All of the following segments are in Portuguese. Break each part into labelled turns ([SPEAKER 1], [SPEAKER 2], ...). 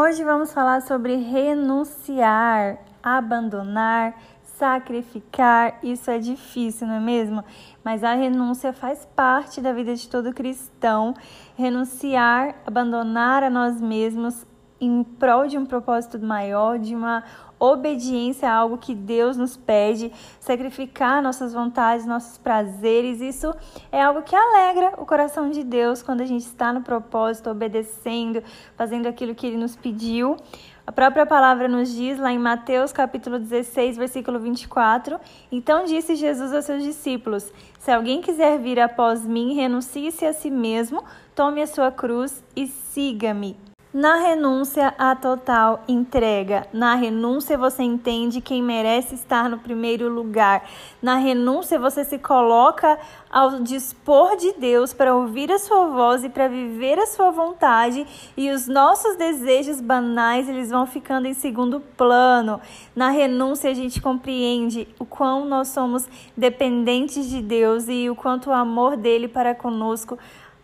[SPEAKER 1] Hoje vamos falar sobre renunciar, abandonar, sacrificar. Isso é difícil, não é mesmo? Mas a renúncia faz parte da vida de todo cristão. Renunciar, abandonar a nós mesmos em prol de um propósito maior, de uma obediência a algo que Deus nos pede, sacrificar nossas vontades, nossos prazeres. Isso é algo que alegra o coração de Deus quando a gente está no propósito, obedecendo, fazendo aquilo que ele nos pediu. A própria palavra nos diz lá em Mateus capítulo 16, versículo 24: Então disse Jesus aos seus discípulos: Se alguém quiser vir após mim, renuncie-se a si mesmo, tome a sua cruz e siga-me. Na renúncia, a total entrega. Na renúncia, você entende quem merece estar no primeiro lugar. Na renúncia, você se coloca ao dispor de Deus para ouvir a sua voz e para viver a sua vontade. E os nossos desejos banais, eles vão ficando em segundo plano. Na renúncia, a gente compreende o quão nós somos dependentes de Deus e o quanto o amor dele para conosco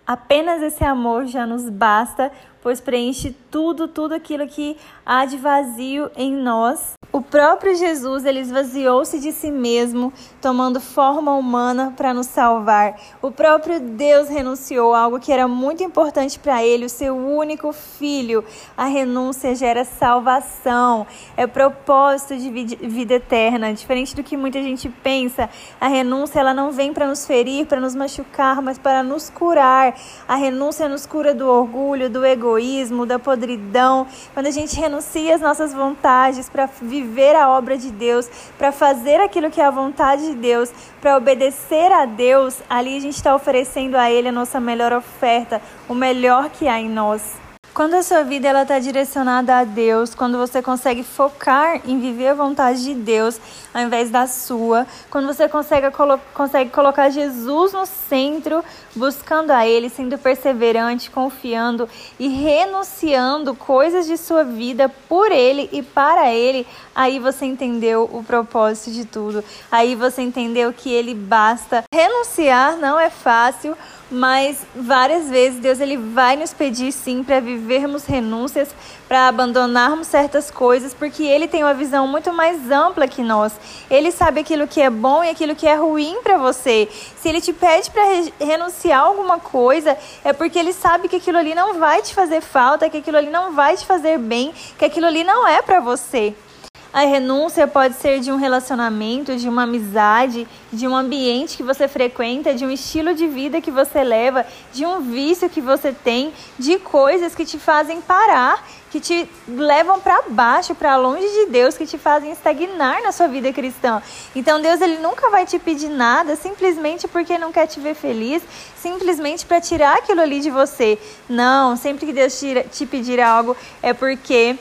[SPEAKER 1] Apenas esse amor já nos basta, pois preenche tudo, tudo aquilo que há de vazio em nós. O próprio Jesus, ele esvaziou-se de si mesmo, tomando forma humana para nos salvar. O próprio Deus renunciou a algo que era muito importante para ele, o seu único filho. A renúncia gera salvação, é propósito de vida eterna. Diferente do que muita gente pensa, a renúncia ela não vem para nos ferir, para nos machucar, mas para nos curar. A renúncia nos cura do orgulho, do egoísmo, da podridão. Quando a gente renuncia às nossas vontades para viver viver a obra de Deus, para fazer aquilo que é a vontade de Deus, para obedecer a Deus, ali a gente está oferecendo a Ele a nossa melhor oferta, o melhor que há em nós. Quando a sua vida ela está direcionada a Deus, quando você consegue focar em viver a vontade de Deus ao invés da sua, quando você consegue, colo consegue colocar Jesus no centro, buscando a Ele, sendo perseverante, confiando e renunciando coisas de sua vida por Ele e para Ele, aí você entendeu o propósito de tudo. Aí você entendeu que Ele basta. Renunciar não é fácil mas várias vezes Deus ele vai nos pedir sim para vivermos renúncias, para abandonarmos certas coisas, porque ele tem uma visão muito mais ampla que nós. Ele sabe aquilo que é bom e aquilo que é ruim para você. Se ele te pede para renunciar a alguma coisa, é porque ele sabe que aquilo ali não vai te fazer falta, que aquilo ali não vai te fazer bem, que aquilo ali não é para você. A renúncia pode ser de um relacionamento, de uma amizade, de um ambiente que você frequenta, de um estilo de vida que você leva, de um vício que você tem, de coisas que te fazem parar, que te levam para baixo, para longe de Deus, que te fazem estagnar na sua vida cristã. Então Deus ele nunca vai te pedir nada simplesmente porque não quer te ver feliz, simplesmente para tirar aquilo ali de você. Não, sempre que Deus te, pedir algo é porque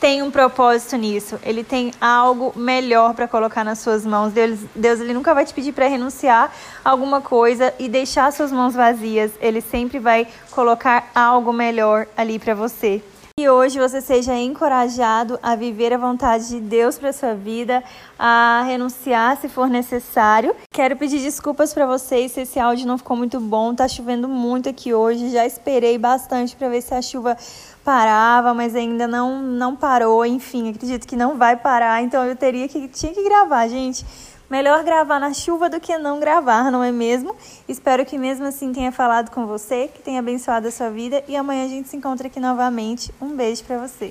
[SPEAKER 1] tem um propósito nisso. Ele tem algo melhor para colocar nas suas mãos. Deus, Deus ele nunca vai te pedir para renunciar a alguma coisa e deixar suas mãos vazias. Ele sempre vai colocar algo melhor ali para você. Que hoje você seja encorajado a viver a vontade de Deus para sua vida, a renunciar se for necessário. Quero pedir desculpas para vocês se esse áudio não ficou muito bom. Tá chovendo muito aqui hoje. Já esperei bastante para ver se a chuva parava, mas ainda não não parou. Enfim, acredito que não vai parar. Então eu teria que tinha que gravar, gente. Melhor gravar na chuva do que não gravar, não é mesmo? Espero que mesmo assim tenha falado com você, que tenha abençoado a sua vida e amanhã a gente se encontra aqui novamente. Um beijo para você.